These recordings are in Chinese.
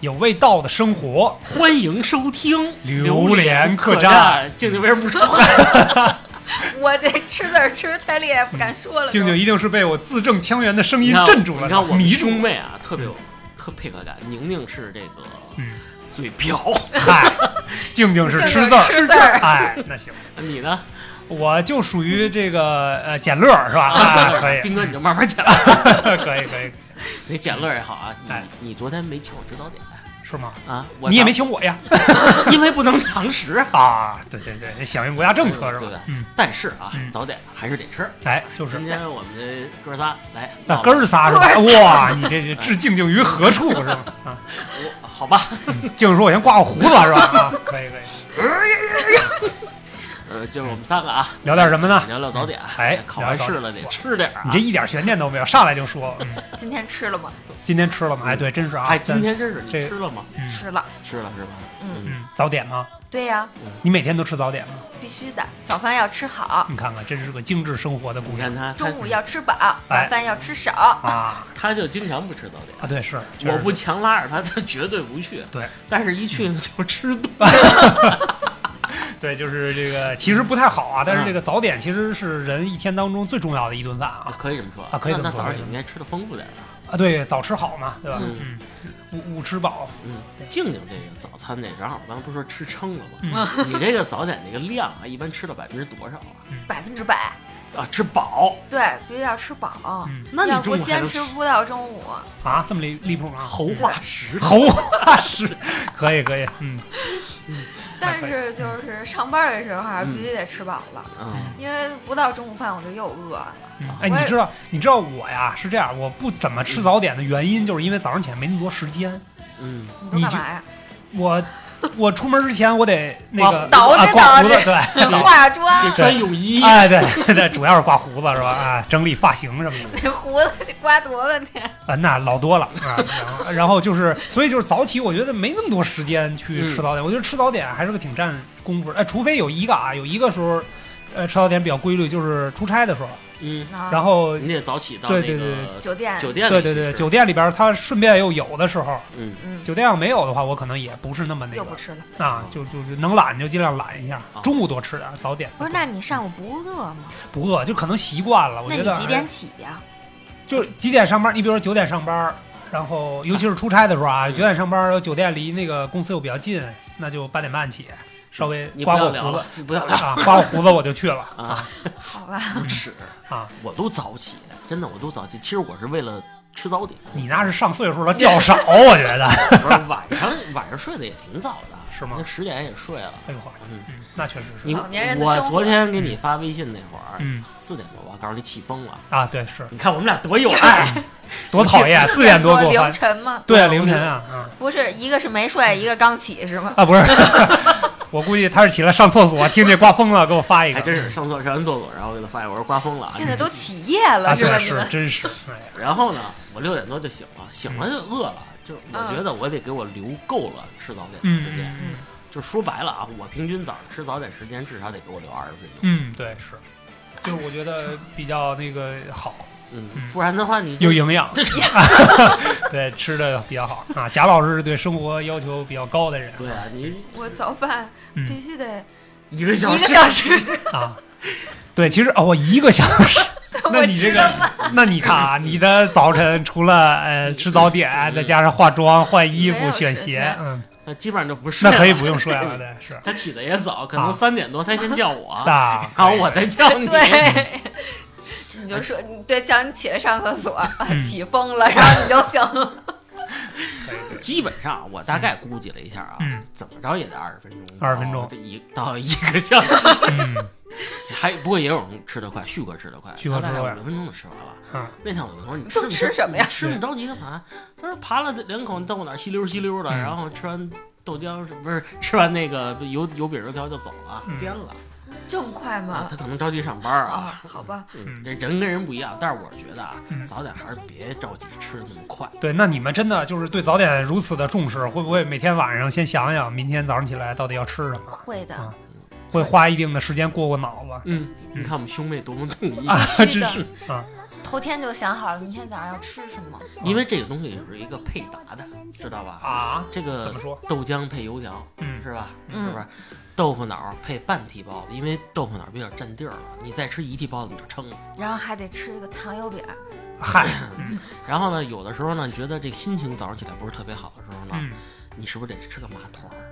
有味道的生活，欢迎收听榴莲客客栈。静静为什么不说话？我这吃字儿吃的太厉害，不敢说了都。静静一定是被我字正腔圆的声音你看镇住了，你看我们迷住兄。妹啊，特别有特配合感。宁宁是这个嗯，嘴瓢，嗨，静静是吃字儿，吃字儿哎，那行，你呢？我就属于这个呃捡乐儿是吧？啊，可以，斌哥你就慢慢讲，可以，可以，你捡乐也好啊。哎你你昨天没请我吃早点是吗？啊？我你也没请，我呀？因为不能堂食。啊，对对对，响应国家政策是？吧嗯，但是啊嗯，早点还是得吃。哎，就是今天我们这哥仨来，那哥儿仨是吧？哇，你这这置静静于何处是吧？啊，我好吧，静静说我先刮个胡子是吧？啊，可以可以，呃，就是我们三个啊，聊点什么呢？聊聊早点。哎考完试了得吃点儿啊。你这一点悬念都没有，上来就说，嗯，今天吃了吗？今天吃了吗？哎，对，真是啊，哎，今天真是你这吃了吗？嗯吃了。吃了是吧？嗯，嗯，早点吗？对呀，你每天都吃早点吗？必须的。早饭要吃好，你看看，这是个精致生活的姑娘你看他，中午要吃饱，哎晚饭要吃少。啊 他就经常不吃早点。啊！对，是，我不强拉着他，他绝对不去。对，但是一去呢就吃多。对，就是这个其实不太好啊，但是嗯这个早点其实是人一天当中最重要的一顿饭啊啊，可以这么说啊可以这么那说那早上你应该吃的丰富点啊。啊，对，早吃好嘛，对吧？嗯嗯，午午吃饱，嗯，静静这个早餐这正好，刚才不是说吃撑了吗？嗯你这个早点这个量啊，一般吃到百分之多少啊？百分之百，啊，吃饱。对，必须要吃饱。嗯那你要不坚持不到中午，啊，这么离离谱吗？猴化石。猴化石，可以可以，嗯，但是就是上班的时候啊，嗯必须得吃饱了，嗯因为不到中午饭我就又饿了。嗯哎，你知道你知道我呀是这样，我不怎么吃早点的原因，就是因为早上起来没那么多时间。嗯，你都干嘛呀？我 我出门之前我得那个捯饬捯饬对，化妆得，穿泳衣。哎对 对，主要是刮胡子是吧？啊，整理发型什么的。那胡子得刮多半天。啊，那老多了啊，然后然后就是，所以就是早起，我觉得没那么多时间去吃早点。我觉得吃早点还是个挺占功夫的，哎，除非有一个啊，有一个时候，呃，吃早点比较规律，就是出差的时候，嗯，然后你得早起到那对对对个酒店，酒店对对对，酒店里边它顺便又有的时候，嗯嗯，酒店要没有的话，我可能也不是那么那个又不吃了。啊，就就是能懒就尽量懒一下啊，中午多吃点早点。不是，那你上午不饿吗？不饿，就可能习惯了。我觉得那你几点起呀？就是几点上班？你比如说九点上班，然后尤其是出差的时候啊，嗯九点上班，然后酒店离那个公司又比较近，那就八点半起，稍微你不刮过胡子要聊了，你不要聊啊，刮过胡子我就去了啊，好吧，无耻啊。我都早起，真的我都早起。其实我是为了吃早点。你那是上岁数了觉少，我觉得 不是晚上晚上睡得也挺早的，是吗那十点也睡了。哎呦呵，嗯，嗯，那确实是你老年人的我昨天给你发微信那会儿，嗯四点多吧，告诉你起风了。啊，对，是你看我们俩多有爱，多讨厌，四点多凌，晨吗？对啊，凌晨啊，啊不是，一个是没睡，一个刚起是吗？啊，不是，我估计他是起来上厕所，听见刮风了，给我发一个，还真是上厕上完厕所，然后给他发现我说刮风了啊。现在都起夜了啊，是吧？是真是，然后呢，我六点多就醒了，醒了就饿了，就我嗯觉得我得给我留够了吃早点时间。嗯就说白了啊，我平均早上吃早点时间至少得给我留二十分钟。嗯，对，是，就我觉得比较那个好，嗯。嗯，不然的话你有营养，这 对，吃的比较好。啊。贾老师是对生活要求比较高的人。对啊，你我早饭嗯。必须得一个小时。一个小时，啊。对，其实哦，我一个小时，那你这个，那你看啊，你的早晨除了呃吃早点，再加上化妆、换衣服、选鞋，嗯，那基本上就不睡。那可以不用睡了，对，是。他起的也早，可啊能三点多他先叫我，啊，然后我再叫你。对。你就说，你对，叫你起来上厕所，嗯起风了，然后你就醒了。基本上我大概估计了一下啊，嗯怎么着也得二十分钟，二十分钟到一到一个小时。嗯 还不过也有人吃得快，旭哥吃得快，旭哥吃得快他大概五六分钟就吃完了。啊，那天我就说你都吃吃什么呀吃那么着急干嘛？他说扒了两口豆腐脑，稀溜稀溜的，嗯然后吃完豆浆是不是吃完那个油油饼油条就走了，嗯颠了。这么快啊吗？他可能着急上班啊。啊，好吧，嗯，这人跟人不一样，但是我觉得啊嗯，早点还是别着急吃的那么快。对，那你们真的就是对早点如此的重视，会不会每天晚上先想想明天早上起来到底要吃什么？会的啊。会花一定的时间过过脑子嗯，你看我们兄妹多么统一，啊，是真是啊，头天就想好了，明天早上要吃什么。因为这个东西是一个配搭的，知道吧？啊，这个怎么说？豆浆配油条，嗯是吧？嗯是不是？豆腐脑配半屉包子，因为豆腐脑比较占地儿了，你再吃一屉包子你就撑了。然后还得吃一个糖油饼，嗨，然后呢，有的时候呢，你觉得这个心情早上起来不是特别好的时候呢，嗯，你是不是得吃个麻团儿？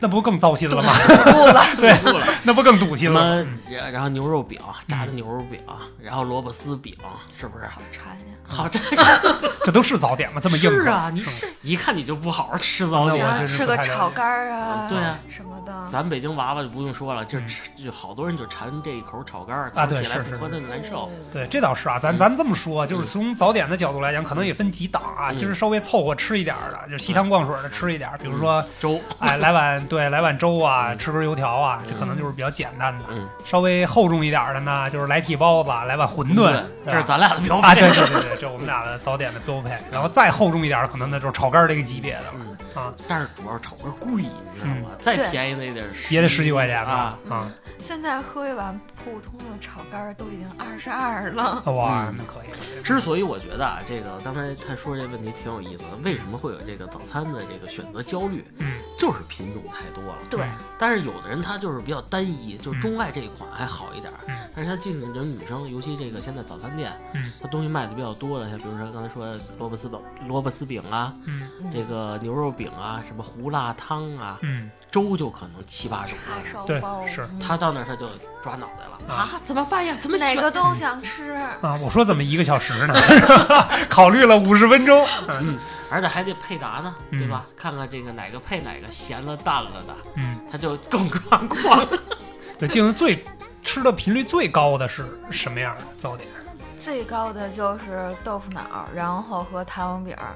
那不更糟心了吗？堵了。对，不了。那不更堵心了吗？，然然后牛肉饼，炸的牛肉饼，然后萝卜丝饼，是不是？好馋呀！好，这 这都是早点吗？这么硬是啊，你是一看你就不好好吃早点吃个炒肝儿啊，对啊什么的。咱北京娃娃就不用说了，就嗯吃就好多人就馋这一口炒肝儿，啊早上对是是起来不喝那难受。对，这倒是啊，咱咱这么说，就是从早点的角度来讲，可能也分几档啊。就是稍微凑合吃一点儿的，就是稀汤灌水的吃一点儿，比如说，粥，哎，来碗对，来碗粥啊，嗯吃根油条啊，这嗯可能就是比较简单的。嗯，稍微厚重一点的呢，就是来屉包子，来碗馄饨，这是咱俩的标啊，对配。对对对，这我们俩的早点的标配。然后再厚重一点儿，可能那就是炒肝儿这个级别的了嗯，啊，但是主要是炒肝贵，你知道吗？再便宜的也得也得十几块钱啊。吧啊，现在喝一碗普通的炒肝儿都已经二十二了。哇，嗯那可以。之所以我觉得啊，这个刚才他说这问题挺有意思的，为什么会有这个早餐的这个选择焦虑？嗯，就是品种太多了。对，但是有的人他就是比较单一，就是钟爱这一款还好一点但是他进人女生，尤其这个现在早餐店，嗯，他东西卖的比较多的，像比如说刚才说的萝卜丝饼、萝卜丝饼啊，嗯。这个牛肉饼啊，什么胡辣汤啊，嗯，粥就可能七八种。对包是。嗯他到那儿他就抓脑袋了。啊。怎么办呀？怎么哪个都想吃。啊，我说怎么一个小时呢？考虑了五十分钟。嗯而且还得配搭呢，嗯对吧？看看这个哪个配哪个，咸了淡了的，嗯，他就更抓狂。对，静最吃的频率最高的是什么样的早点？最高的就是豆腐脑儿，然后和糖油饼儿，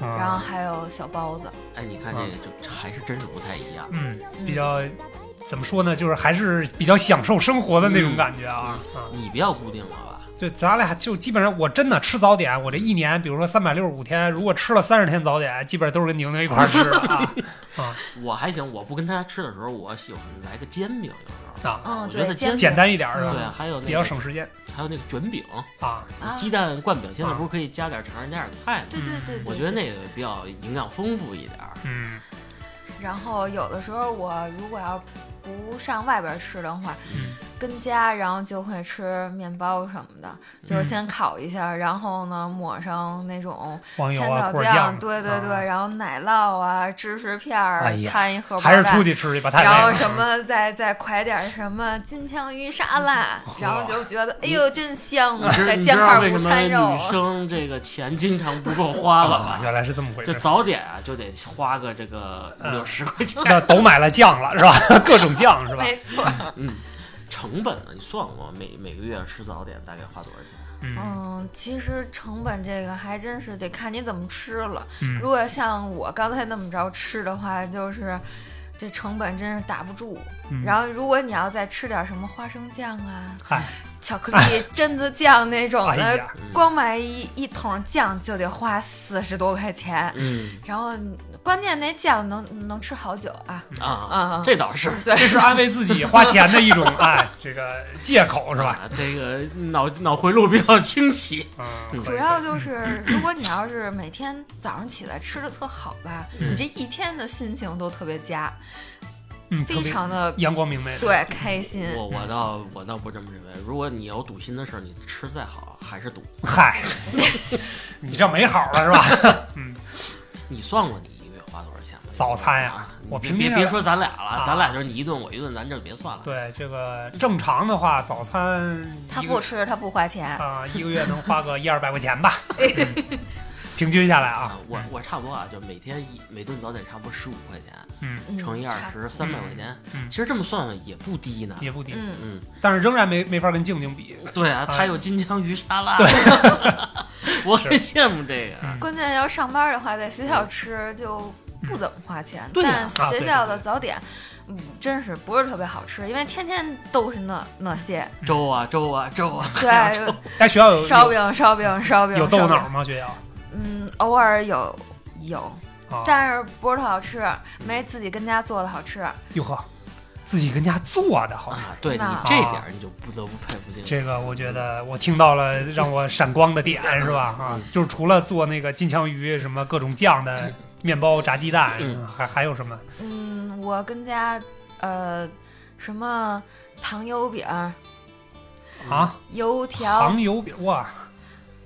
然后啊，还有小包子。哎，你看这个就还是真是不太一样。嗯，比较怎么说呢？就是还是比较享受生活的那种嗯感觉啊啊。你比较固定了吧？就咱俩就基本上，我真的吃早点，我这一年，比如说三百六十五天，如果吃了三十天早点，基本上都是跟宁宁一块儿吃的啊 啊我还行，我不跟他吃的时候，我喜欢来个煎饼，有时候。啊，嗯，我觉得对，煎简单一点是吧对？，还有那个比较省时间还有那个卷饼，啊。啊，鸡蛋灌饼，现在不是可以加点肠、加点菜吗？对对对对，我觉得那个比较营养丰富一点儿。嗯然后有的时候我如果要不上外边吃的话，嗯跟家然后就会吃面包什么的，就是嗯先烤一下，然后呢抹上那种千岛果酱，对对对，啊然后奶酪啊、芝士片儿哎，摊一荷包还是出去吃去吧，太累了。然后什么再再㧟点什么金枪鱼沙拉，然后就觉得哎呦真香啊！再煎块午餐肉女，生这个钱经常不够花了吧？啊 原来是这么回这事。早点啊，就得花个这个五六十块钱。那都买了酱了是吧？各种酱是吧？没错。嗯，成本呢？你算过吗每每个月吃早点大概花多少钱？嗯嗯，其实成本这个还真是得看你怎么吃了。嗯如果像我刚才那么着吃的话，就是这成本真是打不住。嗯然后，如果你要再吃点什么花生酱啊、嗨，巧克力 榛子酱那种的，哎，光买一一桶酱就得花四十多块钱。嗯然后，关键那酱能能吃好久啊！啊，啊，这倒是对这是安慰自己花钱的一种哎，这个借口是吧？啊这个脑脑回路比较清晰。嗯，嗯主要就是，如果你要是每天早上起来吃的特好吧，嗯你这一天的心情都特别佳，嗯，非常的阳光明媚。对开心。我我倒我倒不这么认为。如果你有赌心的事儿，你吃再好还是赌。嗨，你这没好了是吧？嗯，你算过你？早餐呀啊我平均别别说咱俩了，啊咱俩就是你一顿我一顿，咱这就别算了。对，这个正常的话，早餐他不吃，他不花钱。啊，一个月能花个一二百块钱吧，嗯平均下来啊啊，，我我差不多啊，就每天一每顿早点差不多十五块钱，嗯，嗯乘以二差十，三百块钱。嗯其实这么算算也不低呢。也不低，嗯，嗯，但是仍然没没法跟静静比。对啊，啊他有金枪鱼沙拉，对 我很羡慕这个。嗯关键要上班的话，在学校吃就不怎么花钱。但学校的早点，嗯，真是不是特别好吃，因为天天都是那那些。粥啊粥啊粥啊，对，哎，学校有烧饼、烧饼、烧饼，有豆脑吗？学校嗯，偶尔有有，啊，但是不是特好吃，没自己跟家做的好吃。哟呵，自己跟家做的，好吃。啊，对你那这点你就不得不佩服这个。这个我觉得我听到了让我闪光的点是吧？啊，就是除了做那个金枪鱼什么各种酱的 面包、炸鸡蛋，嗯还还有什么？嗯，我跟家呃什么糖油饼儿、啊，油条糖，油饼哇！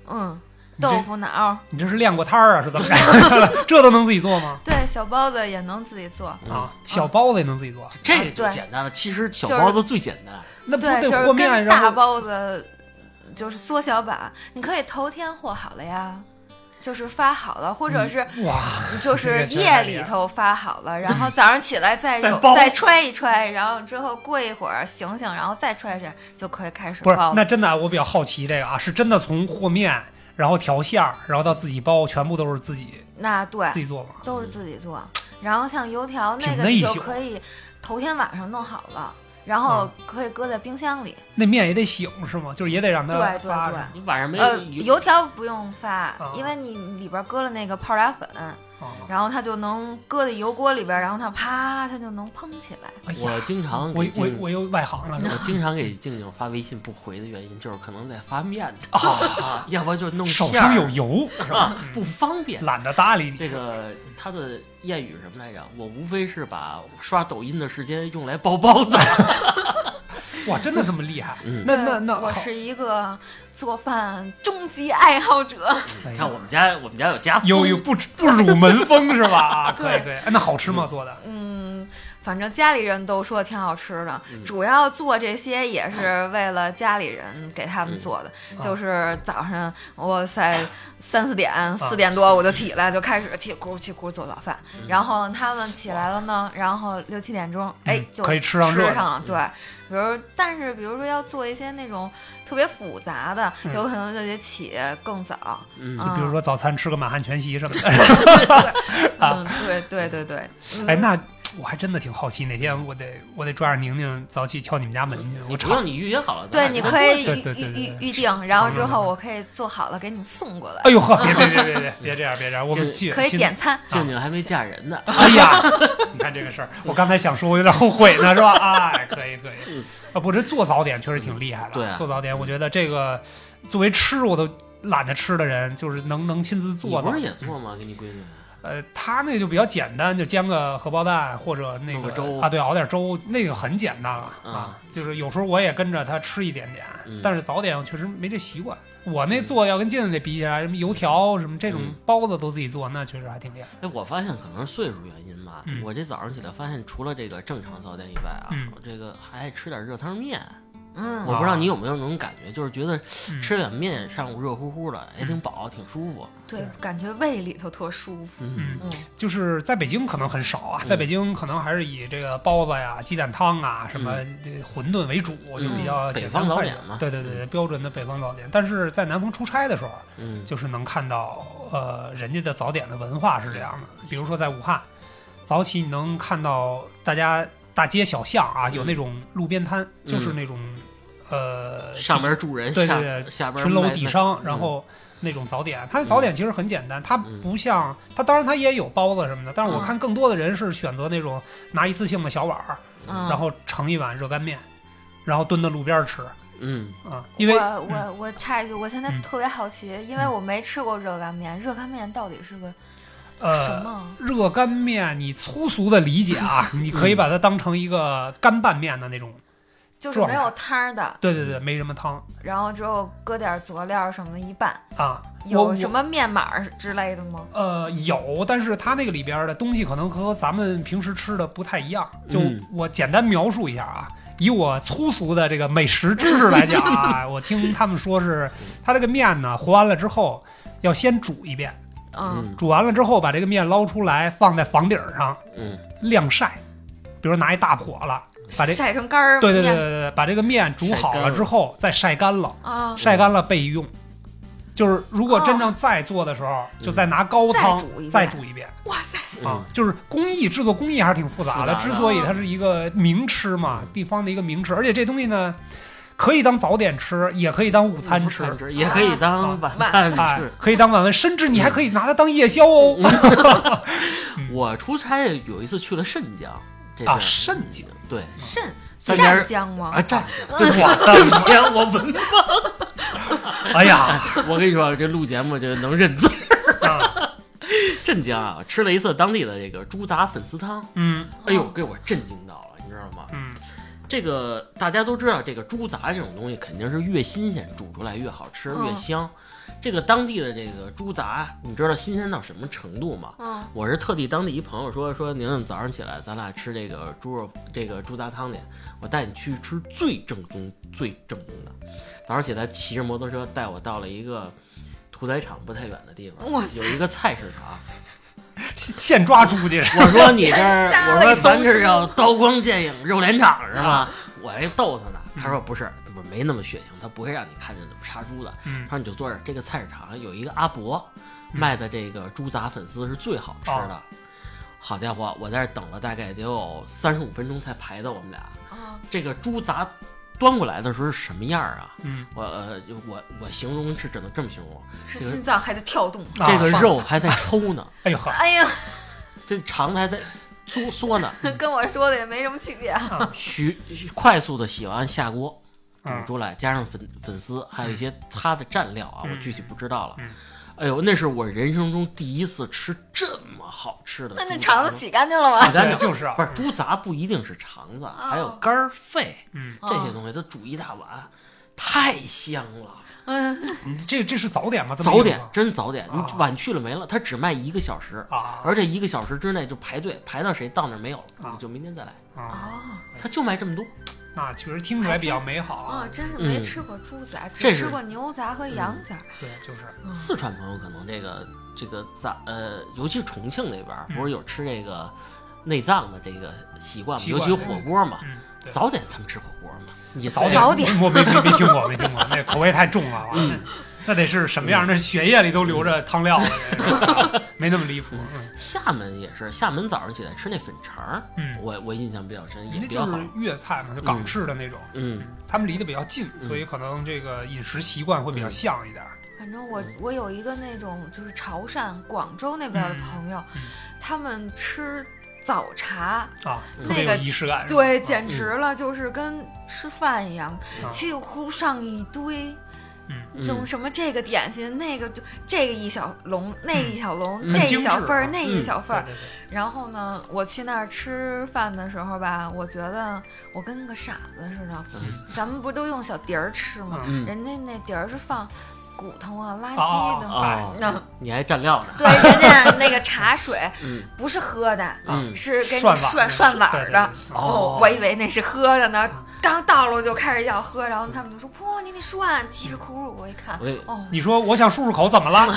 嗯，豆腐脑儿，你这是练过摊儿啊？是怎么着？这都能自己做吗？对，小包子也能自己做。嗯啊，小包子也能自己做，这个就简单了。其实小包子最简单。那不得就是和面跟大然后包子就是缩小版，你可以头天和好了呀，就是发好了，或者是哇，就是夜里头发好了，然后早上起来再 再再揣一揣，然后之后过一会儿醒醒，然后再揣揣，就可以开始不是包。那真的我比较好奇这个啊，是真的从和面，然后调馅儿，然后到自己包，全部都是自己那对自己做吗？都是自己做，然后像油条那个你就可以头天晚上弄好了，然后可以搁在冰箱里。那面也得醒是吗？就是也得让它对对对。发你晚上没呃，油油条不用发啊，因为你里边搁了那个泡打粉，啊然后它就能搁在油锅里边，然后它啪，它就能烹起来。哎我经常我我我又外行了？我经常给静静发微信不回的原因，就是可能在发面呢啊，啊，要不然就弄手馅儿上有油是吧？啊，不方便。懒得搭理你。这个他的谚语什么来着？我无非是把刷抖音的时间用来包包子。哇，真的这么厉害？嗯那那那我是一个做饭终极爱好者。哎看我们家，我们家有家风有有不不辱门风是吧？啊，可以对可以。哎那好吃吗？做的？嗯，反正家里人都说挺好吃的，嗯主要做这些也是为了家里人给他们做的。嗯就是早上，哇塞，三四点、啊四点多我就起来，就开始起咕起咕做早饭。嗯然后他们起来了呢，然后六七点钟，哎嗯，就可以吃上热的上了。对，比如但是比如说要做一些那种特别复杂的，嗯有可能就得起更早。就比如说早餐吃个满汉全席什么的。嗯，对对对对。嗯哎，那我还真的挺好奇，哪天我得我得抓着宁宁早起敲你们家门去，我尝你不用你预约好了，对，你可以预预预预定，然后之后嗯我可以做好了给你们送过来哎，呦呵，别别别别别别这样别这样，我们可以点。餐。静静还没嫁人呢。哎呀，你看这个事儿，我刚才想说，我有点后悔呢，是吧？哎，可以可以嗯。啊，不，这做早点确实挺厉害的。对啊做早点，我觉得这个作为吃我都懒得吃的人，就是能能亲自做的。不是也做吗？给你闺女。呃，他那个就比较简单，就煎个荷包蛋或者那个个粥啊，对，熬点粥，那个很简单了嗯啊。就是有时候我也跟着他吃一点点，嗯但是早点我确实没这习惯。我那做要跟镜子那比起来，什么油条什么这种嗯包子都自己做，那确实还挺厉害。哎，我发现可能是岁数原因吧，嗯我这早上起来发现，除了这个正常早点以外啊，嗯我这个还爱吃点热汤面。嗯。我不知道你有没有那种感觉，就是觉得嗯。吃碗面上午热乎乎的，也挺饱，挺舒服。对，感觉胃里头特舒服。嗯。嗯，就是在北京可能很少啊，嗯。在北京可能还是以这个包子呀、鸡蛋汤啊、什么馄饨为主，就比较简北方早点嘛。对对对对，标准的北方早点。但是在南方出差的时候，嗯。就是能看到呃人家的早点的文化是这样的。比如说在武汉，早起你能看到大家大街小巷啊，嗯有那种路边摊，就是那种呃上边住人，下对对对下边群楼底商，嗯然后那种早点，它的早点其实很简单，它嗯不像它，当然它也有包子什么的，但是我嗯看更多的人是选择那种拿一次性的小碗儿，嗯然后盛一碗热干面，然后蹲在路边吃嗯啊，因为我嗯我我插一句，我现在嗯特别好奇，因为我没吃过热干面，热干面到底是个什呃。么？热干面，你粗俗的理解啊，你可以把它当成一个干拌面的那种。就是没有汤儿的，对对对，没什么汤然后之后搁点佐料什么的一拌，啊。有什么面码儿之类的吗？呃，有，但是它那个里边的东西可能和咱们平时吃的不太一样。就嗯我简单描述一下啊，以我粗俗的这个美食知识来讲啊，我听他们说是，它这个面呢和完了之后要先煮一遍，嗯嗯煮完了之后把这个面捞出来放在房顶上嗯晾晒，比如拿一大笸箩，把这晒成干儿对对对对对，把这个面煮好了之后再晒干了，啊，晒干了备用。就是如果真正再做的时候，就再拿高汤再煮一遍。哇塞，啊嗯，就是工艺制作工艺还是挺复杂的。之所以它是一个名吃嘛，地方的一个名吃，而且这东西呢，可以当早点吃，也可以当午餐吃，也可以当晚饭哎吃。，可以当晚饭，甚至你还可以拿它当夜宵哦。我出差有一次去了镇江，啊，边肾江对肾湛江吗？啊湛江，对不起，对不起，我文哎呀，我跟你说，这录节目这个能认字。啊镇江啊，吃了一次当地的这个猪杂粉丝汤，嗯哎呦，给我震惊到了，你知道吗？嗯这个大家都知道，这个猪杂这种东西肯定是越新鲜煮出来越好吃、嗯越香。这个当地的这个猪杂，你知道新鲜到什么程度吗？嗯我是特地当地一朋友说说，宁宁早上起来咱俩吃这个猪肉这个猪杂汤去，我带你去吃最正宗最正宗的。早上起来骑着摩托车带我到了一个屠宰场不太远的地方，哇有一个菜市场。现现抓猪去 我说你这儿，我说咱这叫刀光剑影肉联厂是吧？我还逗他呢，他说不是，不是没那么血腥，他不会让你看见怎么杀猪的。嗯他说你就坐这儿，这个菜市场有一个阿伯卖的这个猪杂粉丝是最好吃的。好家伙，我在这等了大概得有三十五分钟才排到我们俩。啊这个猪杂端过来的时候是什么样啊？嗯我呃我我形容是只能这么形容，是心脏还在跳动。啊这个肉还在抽呢，哎呦呵哎呀，这肠子还在缩缩呢。跟我说的也没什么区别。徐快速的洗完下锅，煮嗯出来，加上粉粉丝，还有一些它的蘸料啊，嗯我具体不知道了嗯。哎呦，那是我人生中第一次吃这么好吃的。那那肠子洗干净了吗？洗干净就是啊不是猪杂不一定是肠子，还有肝儿、肺嗯这些东西，都煮一大碗，太香了。嗯，嗯这这是早点吗？早点真早点，啊你晚去了没了，它只卖一个小时，啊而且一个小时之内就排队，排到谁到那儿没有了，啊你就明天再来。啊，他就卖这么多。那确实听起来比较美好啊，真是嗯没吃过猪杂，只吃过牛杂和羊杂。对，就是嗯四川朋友可能这个这个杂呃，尤其是重庆那边不是有吃这个内脏的这个习惯吗？惯尤其火锅嘛，嗯，早点他们吃火锅嘛，你早早点我没没没听过，没听过，那口味太重了，嗯哇那得是什么样？那血液里都流着汤料 没那么离谱。嗯厦门也是，厦门早上起来吃那粉肠，嗯，我我印象比较深，也那比较好就是。粤菜嘛，就港式的那种。嗯他们离得比较近，嗯所以可能这个饮食习惯会比较像一点。反正我我有一个那种就是潮汕、广州那边的朋友，嗯他们吃早茶，啊，那个仪式感。对，啊简直了，就是跟吃饭一样，啊几乎上一堆。嗯这种什么这个点心，那个就这个一小笼，那个一小笼，嗯这一小份儿，啊那一小份儿。然后呢，我去那儿吃饭的时候吧，我觉得我跟个傻子似的。嗯咱们不都用小碟儿吃吗？嗯人家那碟儿是放骨头啊、垃圾的。哦那你还蘸料呢？对，人家那个茶水 嗯不是喝的，嗯是给你涮涮涮碗的。哦哦，我以为那是喝的呢，刚到了就开始要喝，然后他们就说：“不，你得涮。”叽里咕噜，我一看，哦，你说我想漱漱口，怎么了？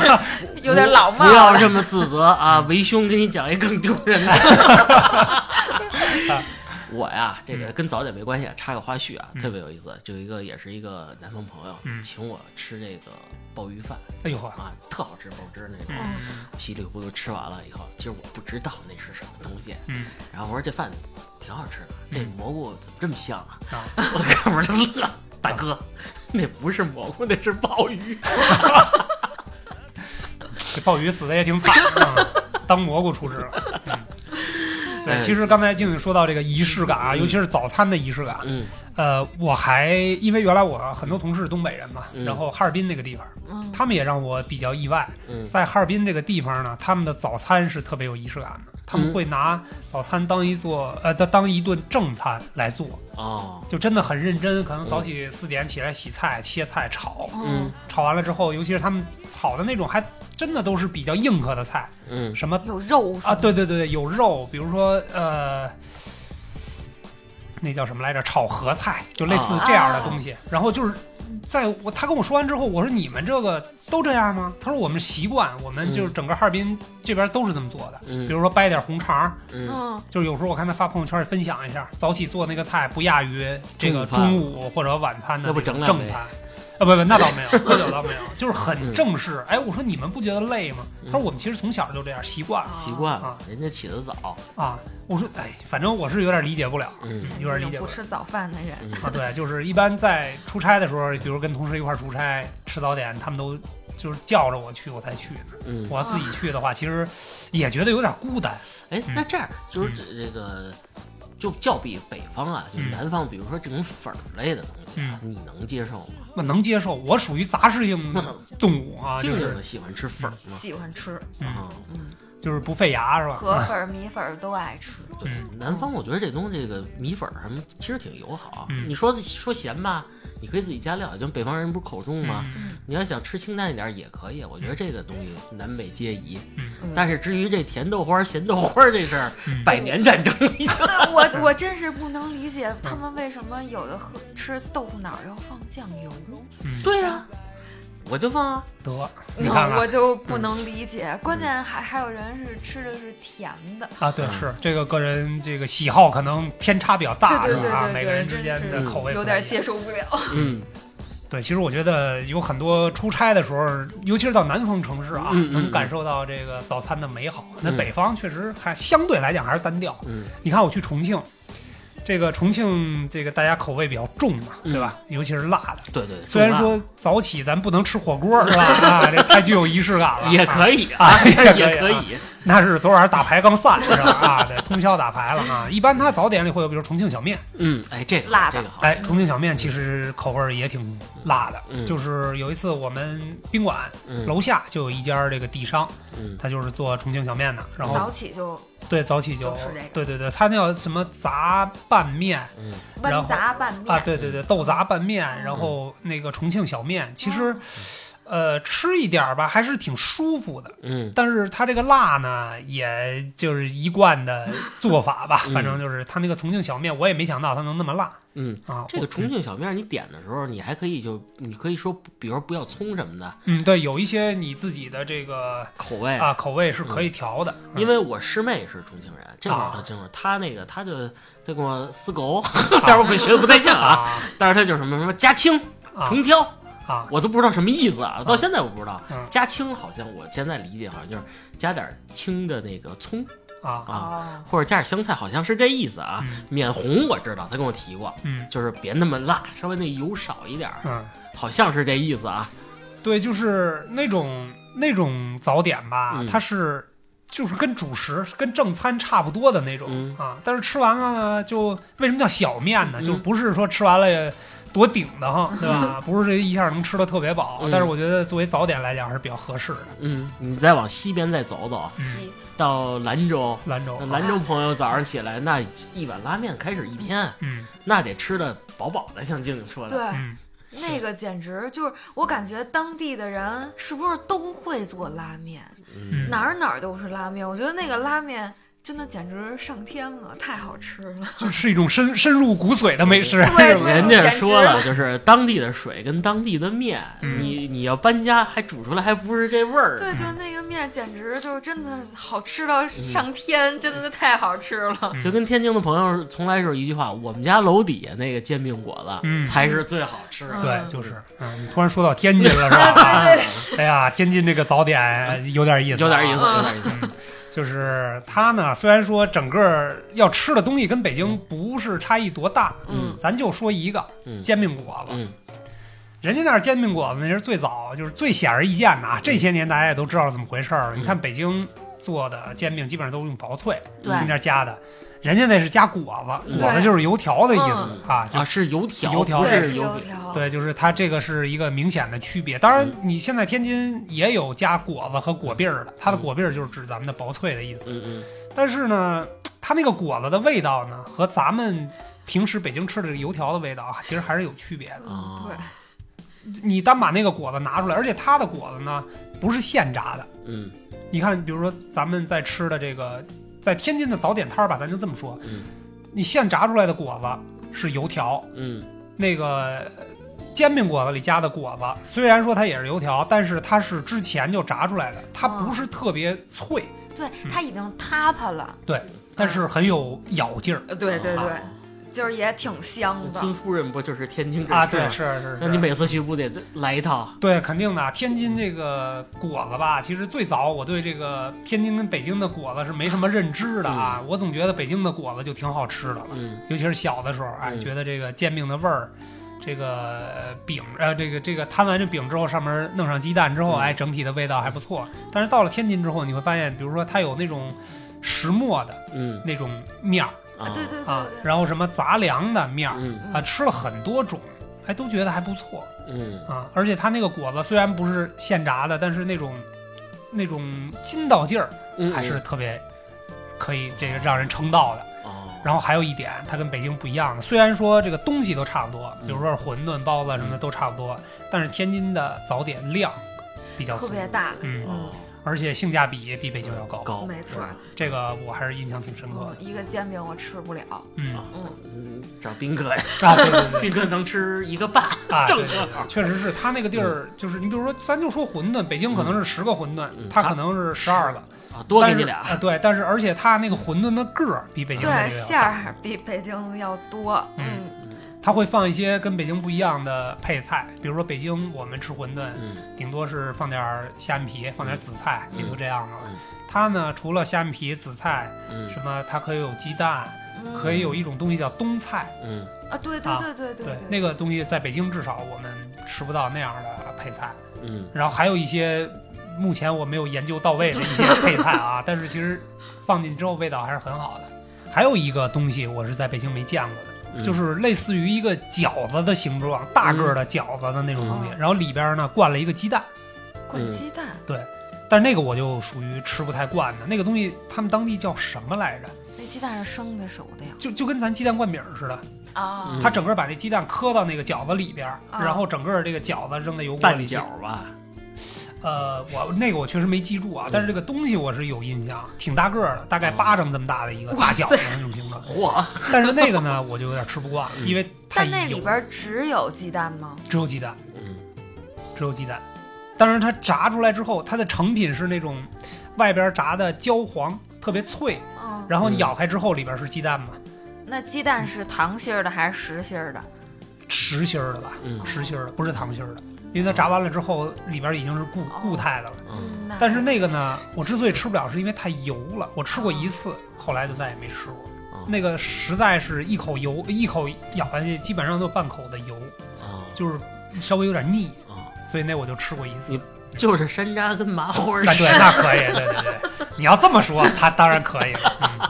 有点老帽不要。这么自责啊！为兄给你讲一更丢人的。我呀，这个跟早点没关系，插个花絮啊，嗯特别有意思。就有一个也是一个南方朋友，嗯请我吃这个鲍鱼饭哎呦呵，啊，特好吃爆汁那种。嗯稀里糊涂吃完了以后，其实我不知道那是什么东西。嗯然后我说这饭挺好吃的，这嗯蘑菇怎么这么香啊？啊，我哥们儿就乐，大哥，那不是蘑菇，那是鲍鱼。这鲍鱼死的也挺惨，嗯当蘑菇出汁了。嗯对，哎其实刚才静静说到这个仪式感啊，嗯。尤其是早餐的仪式感，嗯。呃，我还因为原来我很多同事是东北人嘛，嗯。然后哈尔滨那个地方，嗯，他们也让我比较意外，嗯。在哈尔滨这个地方呢，他们的早餐是特别有仪式感的，他们嗯会拿早餐当一做呃当当一顿正餐来做，哦。就真的很认真，可能早起四点起来洗菜、切菜、炒，嗯。炒完了之后，尤其是他们炒的那种，还真的都是比较硬核的菜，嗯什么有肉啊，，对对对，有肉，比如说呃，那叫什么来着？炒合菜，就类似这样的东西。然后就是在我他跟我说完之后，我说你们这个都这样吗？他说我们习惯，我们就是整个哈尔滨这边都是这么做的。嗯比如说掰点红肠，嗯嗯，就是有时候我看他发朋友圈分享一下，早起做那个菜不亚于这个中午或者晚餐的正餐。啊，不不，那倒没有，喝酒倒没有，就是很嗯正式。哎，我说你们不觉得累吗？他说嗯我们其实从小就这样，习惯了。习惯了啊，人家起得早。啊，我说，哎，反正我是有点理解不了嗯有点理解不了不吃早饭的人，嗯啊。对，就是一般在出差的时候，比如跟同事一块儿出差吃早点，他们都就是叫着我去我才去我要自己去的话，其实也觉得有点孤单。哎，嗯那这样就是这这个，就较比北方啊，就南方，比如说这种粉儿类的东西啊，你能接受吗？那能接受，我属于杂食性 动物啊，就是喜欢吃粉儿吗？喜欢吃，嗯啊，嗯，就是不费牙是吧？河粉儿、米粉儿都爱吃。对嗯，南方我觉得这东西这个米粉儿什么其实挺友好。嗯你说说咸吧，你可以自己加料，就北方人不是口重吗？嗯你要想吃清淡一点儿也可以，我觉得这个东西南北皆宜。嗯但是至于这甜豆花儿、咸豆花儿这事儿，嗯百年战争一样。对我 我真是不能理解他们为什么有的喝吃豆腐脑要放酱油，嗯，对呀、我就放啊。得你看看我就不能理解。关键还还有人是吃的是甜的，啊，对，嗯是这个个人这个喜好可能偏差比较大，对对是吧？每个人之间的口味有点接受不了。嗯，对，其实我觉得有很多出差的时候，尤其是到南方城市啊，能感受到这个早餐的美好。那嗯北方确实还相对来讲还是单调。嗯你看我去重庆，这个重庆这个大家口味比较重嘛，嗯对吧？尤其是辣的。对对，虽然说早起咱不能吃火锅，是吧？啊，这太具有仪式感了。也啊可以啊 也可以。那是昨晚打牌刚散是吧？啊，对，通宵打牌了啊。一般他早点里会有，比如重庆小面，嗯，哎，这个辣的这个好。哎，重庆小面其实口味也挺辣的。嗯就是有一次我们宾馆嗯楼下就有一家这个地商，嗯他就是做重庆小面的，然后早起就对早起就就吃这个对对对，他那叫什么杂拌面嗯然后焖杂拌面啊，对对对，豆杂拌面，然后那个重庆小面，其实。呃，吃一点儿吧，还是挺舒服的。嗯但是它这个辣呢，也就是一贯的做法吧。嗯反正就是它那个重庆小面，我也没想到它能那么辣嗯，啊。这个重庆小面你点的时候，你还可以就你可以说，比如说不要葱什么的嗯，对，有一些你自己的这个口味。啊口味是可以调的，因为我师妹是重庆人，这块儿啊特清楚。她那个，她就在跟我撕狗，但是我学的不太像啊。啊但是她就什么什么加青、啊重挑，啊。我都不知道什么意思啊，到现在我不知道。嗯。加青好像我现在理解好像就是加点青的那个葱啊啊，哦，或者加点香菜，好像是这意思啊。嗯。面红我知道，他跟我提过，嗯。就是别那么辣，稍微那油少一点儿，嗯，好像是这意思啊。对，就是那种那种早点吧，嗯。它是就是跟主食跟正餐差不多的那种、嗯。啊，但是吃完了呢，就为什么叫小面呢？嗯。就不是说吃完了也多顶的哈，对吧？不是这一下能吃的特别饱，嗯但是我觉得作为早点来讲还是比较合适的。嗯，你再往西边再走走，嗯，西到兰州，兰州，兰州朋友早上起来那一碗拉面开始一天，嗯那得吃的饱饱的，像静静说的。对，嗯，那个简直就是，我感觉当地的人是不是都会做拉面？嗯哪儿哪儿都是拉面，我觉得那个拉面真的简直上天了，太好吃了。就是一种深深入骨髓的美食。对 人家说了，就是当地的水跟当地的面，嗯你你要搬家还煮出来还不是这味儿。对，就那个面简直就是真的好吃到上天，真的太好吃了。嗯就跟天津的朋友从来就是一句话，我们家楼底下那个煎饼果子、嗯才是最好吃的。对，就是，嗯，你突然说到天津了，是吧？啊 对对哎呀，天津这个早点有点意思啊，有点意思，嗯有点意思。就是它呢，虽然说整个要吃的东西跟北京不是差异多大，嗯。咱就说一个嗯。煎饼果子，嗯。人家那儿煎饼果子那是最早，就是最显而易见的啊。这些年大家也都知道是怎么回事儿了。嗯你看北京做的煎饼基本上都是用薄脆，对。中间加的，人家那是加果子，嗯果子就是油条的意思嗯啊，就啊，是油条，油条，是是油条。对，就是它这个是一个明显的区别。当然，你现在天津也有加果子和果篦儿的，它的果篦儿就是指咱们的薄脆的意思。嗯嗯但是呢，它那个果子的味道呢，和咱们平时北京吃的这个油条的味道啊，其实还是有区别的。啊，对，你单把那个果子拿出来，而且它的果子呢不是现炸的。嗯你看，比如说咱们在吃的这个，在天津的早点摊儿吧，咱就这么说，嗯。你现炸出来的果子是油条，嗯。那个煎饼果子里加的果子，虽然说它也是油条，但是它是之前就炸出来的，它不是特别脆，对，它已经塌趴了。对但是很有咬劲儿。呃对对对，啊就是也挺香的。孙夫人不就是天津人啊。对，是是那你。每次去不得来一套？对，肯定的。天津这个果子吧，其实最早我对这个天津跟北京的果子是没什么认知的啊。我总觉得北京的果子就挺好吃的，嗯尤其是小的时候，哎，嗯觉得这个煎饼的味儿这个呃饼呃这个这个摊完这饼之后，上面弄上鸡蛋之后，嗯哎，整体的味道还不错。但是到了天津之后，你会发现，比如说它有那种石磨的嗯那种面儿啊，对对啊然后什么杂粮的面儿嗯。啊，吃了很多种，哎，都觉得还不错嗯。啊。而且它那个果子虽然不是现炸的，但是那种那种筋道劲儿嗯，还是特别可以这个让人称道的。哦，然后还有一点，它跟北京不一样的，虽然说这个东西都差不多，嗯比如说馄饨、包子什么的都差不多，但是天津的早点量比较特别大，嗯，哦而且性价比比北京要高。高没错。这个我还是印象挺深刻嗯的。一个煎饼我吃不了，嗯啊嗯，嗯，找斌哥呀，啊，对对对 斌哥能吃一个半，啊，正对确实是他那个地儿，就是你比如说，咱就说馄饨，北京可能是十个馄饨嗯，他可能是十二个，啊，多给你俩，啊，对，但是而且他那个馄饨的个儿比北京对，馅儿比北京要多，嗯嗯他会放一些跟北京不一样的配菜，比如说北京我们吃馄饨，嗯顶多是放点儿虾米皮，放点儿紫菜，嗯也就这样了嗯。它呢，除了虾米皮、紫菜，嗯什么它可以有鸡蛋，嗯，可以有一种东西叫冬菜。嗯啊，对对啊对对对那个东西在北京至少我们吃不到那样的配菜。嗯然后还有一些目前我没有研究到位的一些配菜啊，但是其实放进之后味道还是很好的。还有一个东西我是在北京没见过的，嗯，就是类似于一个饺子的形状，大个儿的饺子的那种东西，嗯然后里边呢灌了一个鸡蛋。灌鸡蛋，对但是那个我就属于吃不太惯的，那个东西他们当地叫什么来着？那鸡蛋是生的熟的呀？就就跟咱鸡蛋灌饼似的，啊嗯它整个把那鸡蛋磕到那个饺子里边然后整个这个饺子扔在油锅里去。饺吧，呃，我那个我确实没记住啊嗯，但是这个东西我是有印象，挺大个儿的，大概哦巴掌这么大的一个大饺子那种形状。嚯，但是那个呢，我就有点吃不惯因为太但那里边只有鸡蛋吗？只有鸡蛋，嗯只有鸡蛋。但是它炸出来之后，它的成品是那种外边炸的焦黄，特别脆，嗯，然后你嗯咬开之后里边是鸡蛋嘛，那鸡蛋是糖心儿的还是实心儿的？实心儿的吧，嗯实心儿的，不是糖心儿的，因为它炸完了之后里边已经是固哦固态的了。嗯，但是那个呢，我之所以吃不了，是因为太油了。我吃过一次，后来就再也没吃过。哦那个实在是一口油，一口咬下去，基本上都半口的油，啊就是稍微有点腻，啊，所以那我就吃过一次。就是山楂跟麻花儿那对，那可以，对对对。你要这么说，它当然可以了。嗯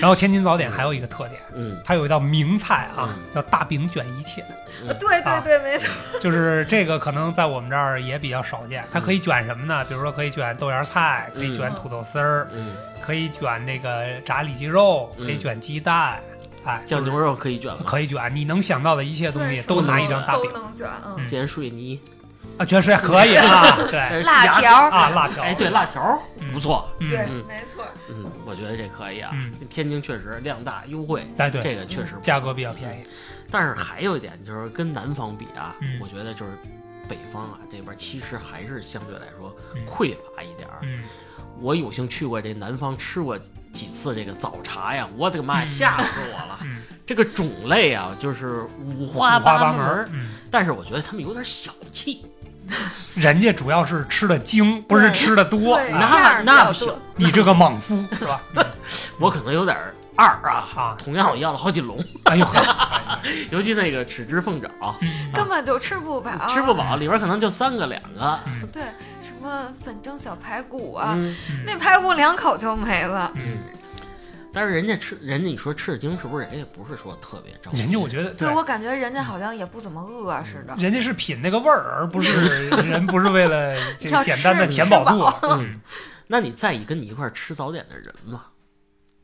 然后天津早点还有一个特点，嗯它有一道名菜啊，嗯叫大饼卷一切。嗯对啊对对，没错。就是这个可能在我们这儿也比较少见。它可以卷什么呢？比如说可以卷豆芽菜，可以卷土豆丝儿，嗯，可以卷那个炸里脊肉，嗯可以卷鸡蛋，哎，就是酱牛肉可以卷吗？可以卷，你能想到的一切东西都拿一张大都饼能卷，嗯，嗯煎水泥，啊，卷水可以啊，对。哎辣条啊，辣条，哎，对，辣条不错，嗯。对，嗯。没错。嗯，我觉得这可以啊嗯。天津确实量大优惠，哎对，这个确实价格比较便宜，但是还有一点就是跟南方比啊，嗯我觉得就是北方啊这边其实还是相对来说嗯匮乏一点儿。嗯，我有幸去过这南方吃过几次这个早茶呀，我的个妈呀，嗯吓死我了！嗯，这个种类啊，就是五五花花八门儿，嗯，但是我觉得他们有点小气。人家主要是吃的精，不是吃的多，那那不行。你这个莽夫是吧？嗯 我可能有点二啊，啊。同样我要了好几笼，哎呦 呵，尤其那个豉汁凤爪，嗯。根本就吃不饱，吃不饱，里边可能就三个两个。嗯。对，什么粉蒸小排骨啊，那排骨两口就没了。嗯，但是人家吃，人家你说吃着精，是不是人家不是说特别着急？人家我觉得对我感觉人家好像也不怎么饿似的。人家是品那个味儿，而不是 人不是为了这个简单的填饱肚吃。嗯，那你在意跟你一块儿吃早点的人吗？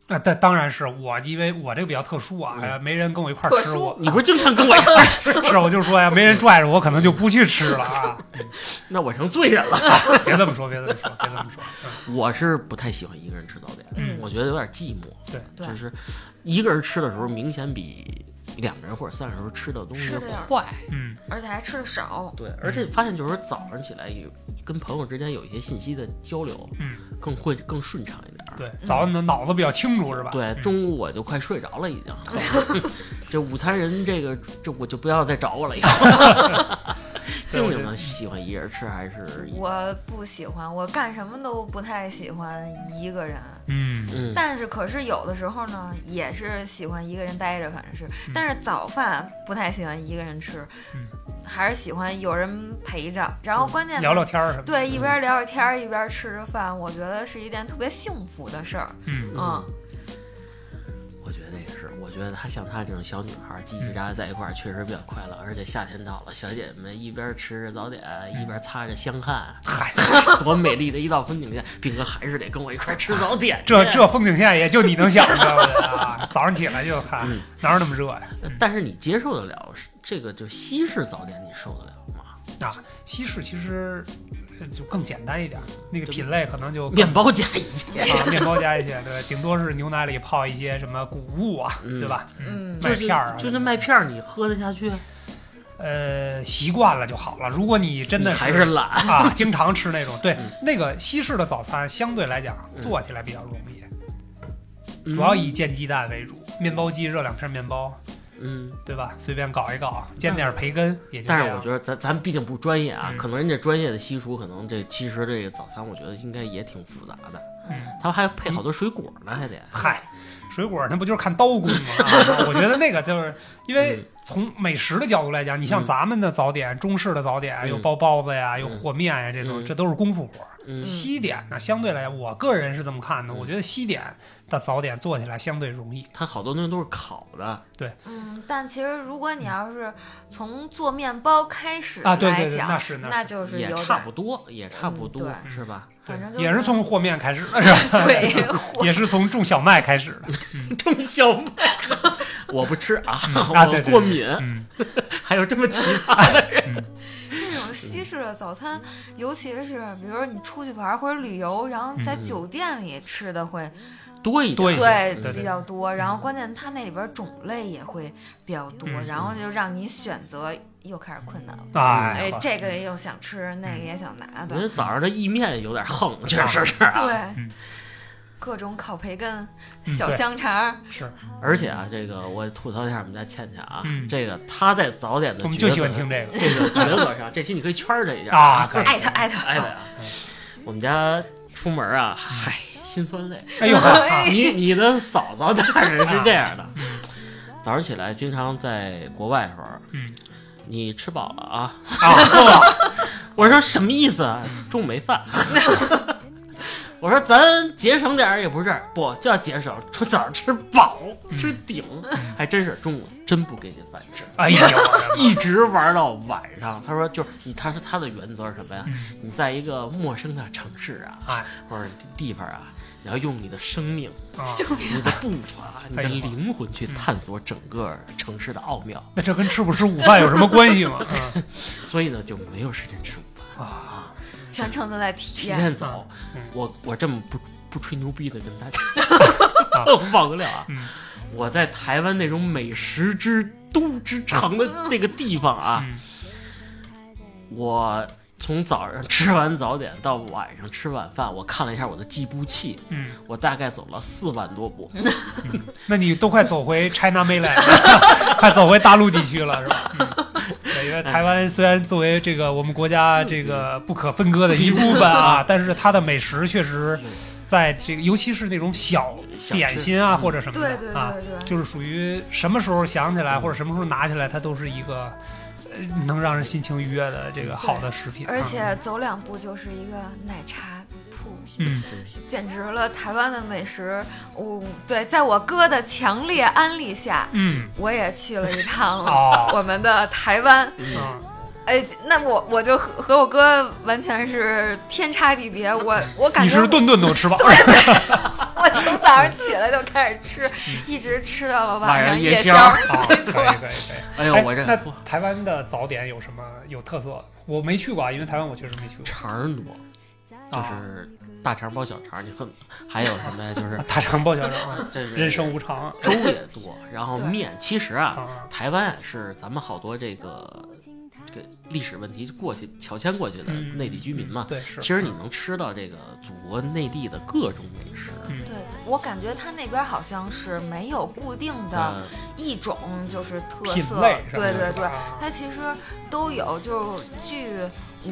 啊，但当然是我，因为我这个比较特殊啊，嗯哎呀没人跟我一块儿吃过。你不是经常跟我一块儿吃？是，我就说呀，没人拽着我，可能就不去吃了啊。那我成罪人了。别这么说，别这么说，别这么说。我是不太喜欢一个人吃早点，嗯我觉得有点寂寞。对对就是一个人吃的时候，明显比两个人或者三个人时候吃的东西吃得有点快。嗯而且还吃的少。对，而且发现就是说早上起来有跟朋友之间有一些信息的交流，嗯，更会更顺畅一点。对，早上的脑子比较清楚是吧？对，嗯中午我就快睡着了，已经。这午餐人这个，这我就不要再找我了以后。对我觉得静静呢喜欢一个人吃还是？我不喜欢，我干什么都不太喜欢一个人。嗯嗯，但是可是有的时候呢，也是喜欢一个人待着，反正是。但是早饭不太喜欢一个人吃，嗯还是喜欢有人陪着。然后关键聊聊天。对，一边聊着天儿一边吃着饭，我觉得是一件特别幸福的事儿。嗯嗯，我觉得也是，我觉得她像她这种小女孩，叽叽喳喳在一块儿，确实比较快乐。而且夏天到了，小姐姐们一边吃着早点，一边擦着香汗，嗨，多美丽的一道风景线！斌哥还是得跟我一块儿吃早 点。这这风景线也就你能想着我觉得啊！早上起来就嗨嗯，哪有那么热呀？但是你接受得了这个就西式早点，你受得了吗？啊，西式其实呃就更简单一点，那个品类可能就面包加一些，啊，面包加一些，对，顶多是牛奶里泡一些什么谷物啊，嗯对吧？嗯麦片儿啊，就那麦片儿，你喝得下去？呃，习惯了就好了。如果你真的你还是懒。啊，经常吃那种，对嗯，那个西式的早餐相对来讲嗯做起来比较容易，嗯主要以煎鸡蛋为主，面包机热两片面包，嗯，对吧？随便搞一搞，煎点培根，也就但是我觉。得咱咱毕竟不专业啊，嗯可能人家专业的西厨，可能这其实这个早餐，我觉得应该也挺复杂的。嗯，他们还配好多水果呢，还得。嗨，水果那不就是看刀工吗？啊，我觉得那个就是因为嗯从美食的角度来讲，你像嗯咱们的早点，中式的早点，嗯有包包子呀，有和面呀，这种嗯这都是功夫活儿。嗯西点呢，相对来讲，我个人是这么看的，嗯我觉得西点的早点做起来相对容易。它好多东西都是烤的，对嗯，但其实如果你要是从做面包开始啊对对对来讲，那是那是就是有也差不多，也差不多，嗯是吧？反正就也是从和面开始的，是吧？对 也是从种小麦开始的。种小麦，我不吃啊，我过敏，嗯，还有这么奇葩的人，这种西式的早餐，尤其是比如说你出去玩或者旅游，然后在嗯酒店里吃的会多一点，多一些对对对比较多，然后关键它那里边种类也会比较多，嗯然后就让你选择又开始困难了。哎哎，，这个又想吃，那个也想拿我觉得，早上的意面有点横，确实是啊。对嗯，各种烤培根、嗯小香肠，是而且啊，这个我吐槽一下我们家倩倩啊，嗯这个她在早点的我们就喜欢听这个这个角色上，这期你可以圈她一下啊可以艾特艾特，哎的呀。我们家出门啊，嗨，心酸泪。哎呦 你你的嫂嫂大人是这样的，嗯早上起来经常在国外的时候，嗯你吃饱了啊？啊呵，我说什么意思啊？中午没饭。我说咱节省点儿也不是，不就要节省，说早上吃饱吃顶，还真是中午真不给你饭吃。哎呦，我的妈一直玩到晚上。他说，就是你，他说他的原则是什么呀？嗯你在一个陌生的城市啊，哎或者地方啊，你要用你的生命、啊，你的步伐、你的灵魂去探索整个城市的奥妙。那这跟吃不吃午饭有什么关系吗？嗯所以呢，就没有时间吃午饭，啊，全程都在体提验。前走嗯。我我这么不不吹牛逼的跟大啊家 我爆个料啊！嗯我在台湾那种美食之都之城的那个地方啊，嗯我从早上 吃完早点到晚上吃晚饭，我看了一下我的计步器，嗯，我大概走了四万多步。那你都快走回 China Mainland，快走回大陆地区了，是吧？因为台湾虽然作为这个我们国家这个不可分割的一部分啊，但是它的美食确实在这个，尤其是那种小点心啊嗯。或者什么的对对啊，对。对，就是属于什么时候想起来嗯或者什么时候拿起来，它都是一个呃能让人心情愉悦的这个好的食品。而啊且走两步就是一个奶茶铺，嗯，简直了！台湾的美食，我、对，在我哥的强烈安利下，嗯我也去了一趟了。哦我们的台湾，嗯啊，哎，那我我就和和我哥完全是天差地别。我我感觉你是顿顿都吃饱。我从早上起来就开始吃，一直吃到了晚上上夜宵宵儿。啊，可以可以可以。哎呦，哎，我这那台湾的早点有什么有特色？我没去过啊，因为台湾我确实没去过。肠儿多，就啊是大肠包小肠，你恨还有什么呀？就是大肠包小肠啊，这是人生无常啊粥也多，然后面其实啊，啊台湾是咱们好多这个个历史问题过去乔迁过去的嗯内地居民嘛。对是。其实你能吃到这个祖国内地的各种美食，嗯对，我感觉他那边好像是没有固定的呃，一种就是特品色，类对对对，它其实都有。就据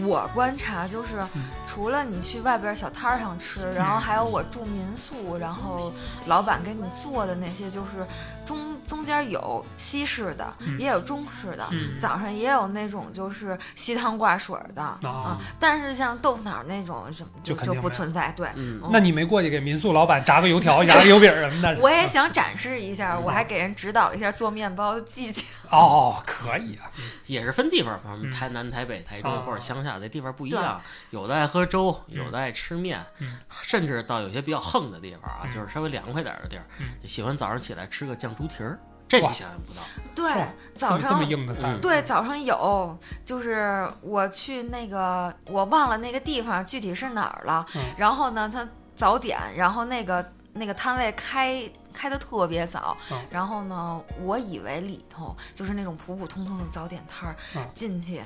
我观察，就是嗯除了你去外边小摊儿上吃，然后还有我住民宿，然后老板给你做的那些，就是中中间有西式的，嗯。也有中式的。嗯。早上也有那种就是稀汤挂水的啊，但是像豆腐脑那种什么就就就肯定不存在。对，嗯，那你没过去给民宿老板炸个油条、炸个油饼什么的？我也想展示一下，我还给人指导了一下做面包的技巧。哦，可以啊，也是分地方，咱们嗯。台南、台北、台中啊。或者乡下的地方不一样，有的爱喝粥，有的爱吃面嗯，甚至到有些比较横的地方啊，嗯。就是稍微凉快点的地儿嗯，喜欢早上起来吃个酱猪蹄儿，这你想象不到。对，早上这么上硬的菜嗯，对早上有，就是我去那个我忘了那个地方具体是哪儿了。嗯然后呢，他早点，然后那个那个摊位开开的特别早，嗯然后呢，我以为里头就是那种普普通通的早点摊儿，嗯进去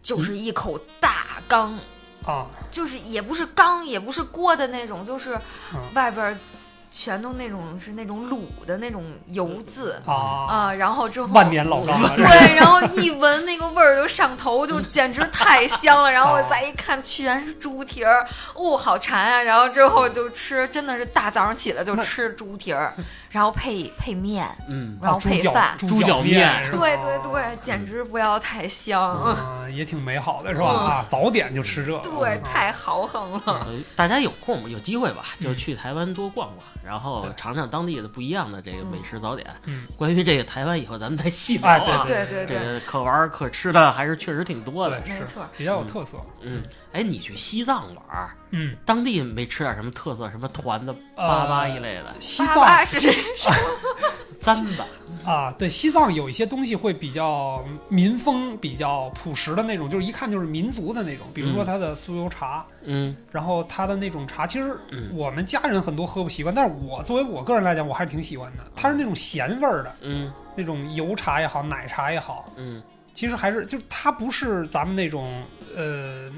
就是一口大缸。啊，就是也不是缸，也不是锅的那种，就是嗯外边儿全都那种是那种卤的那种油渍。啊，啊，然后之后万年老缸啊，这对，然后一闻那个味儿就上头，就简直太香了。然后我再一看，全是猪蹄儿，哦，好馋啊！然后之后就吃，真的是大早上起来就吃猪蹄儿，然后配配面，嗯，然后配饭。猪脚面面。是吧，对对对，简直不要太香，啊，也挺美好的是吧？啊，早点就吃这，对，啊太豪横了。呃大家有空有机会吧，就嗯去台湾多逛逛，然后尝尝当地的不一样的这个美食早点。嗯，关于这个台湾，以后咱们再细聊哎啊。对对对，这个可玩可吃的还是确实挺多的。是没错。比较有特色，嗯，哎，你去西藏玩儿，嗯，当地没吃点什么特色，什么团子、粑粑一类的，西粑藏粑是糌粑。啊，对，西藏有一些东西会比较民风、比较朴实的那种，就是一看就是民族的那种，比如说嗯。它的酥油茶，嗯。然后它的那种茶，其实嗯。我们家人很多喝不习惯，但是我作为我个人来讲，我还是挺喜欢的。它是那种咸味儿的嗯。那种油茶也好，奶茶也好，嗯。其实还是就是它不是咱们那种呃，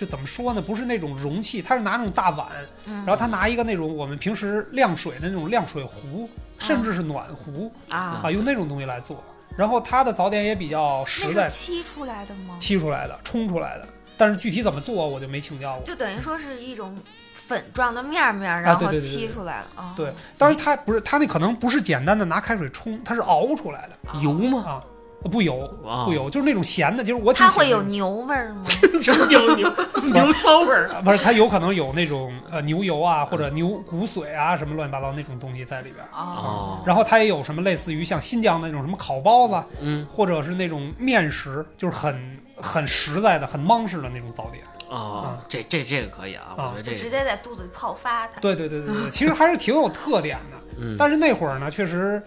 就怎么说呢？不是那种容器，它是拿那种大碗，嗯然后他拿一个那种我们平时晾水的那种晾水壶，甚至是暖壶啊，啊，用那种东西来做。然后它的早点也比较实在那是，沏出来的吗？沏出来的、冲出来的，但是具体怎么做我就没请教过。就等于说是一种粉状的面儿面儿，然后沏出来的啊。对，当然它不是，它那可能不是简单的拿开水冲，它是熬出来的啊油吗？啊，不油啊不油，就是那种咸的。其实我挺它喜欢它会有牛味儿吗？什么牛牛 牛骚味儿？啊不是，它有可能有那种呃牛油啊，或者牛骨髓啊，什么乱七八糟那种东西在里边儿。哦，然后它也有什么类似于像新疆的那种什么烤包子，嗯或者是那种面食，就是很很实在的、很芒式的那种早点。哦，这这这个可以啊，我啊就直觉得这个接在肚子里泡发它。对对对对对，其实还是挺有特点的。嗯但是那会儿呢，确实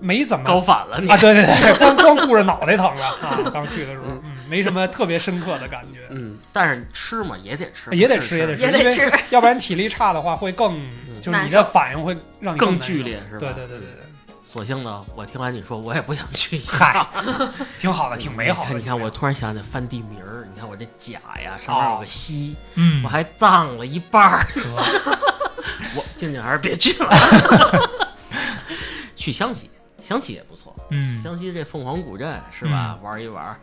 没怎么高反了你啊，。对对对，光光顾着脑袋疼了啊！刚去的时候，嗯，没什么特别深刻的感觉。嗯，但是吃嘛也得吃，也得吃，也得吃，因为也得吃要不然体力差的话会更，就是你的反应会让你更剧烈是吧？对对对对对，索性呢，我听完你说，我也不想去西嗨藏。挺好的，挺美好的。你看，我突然想起翻地名儿，你看我这甲呀，上面有个西，嗯我，还葬了一半儿。得 我静静还是别去了，去湘西，湘西也不错。嗯湘西这凤凰古镇是吧？玩一玩。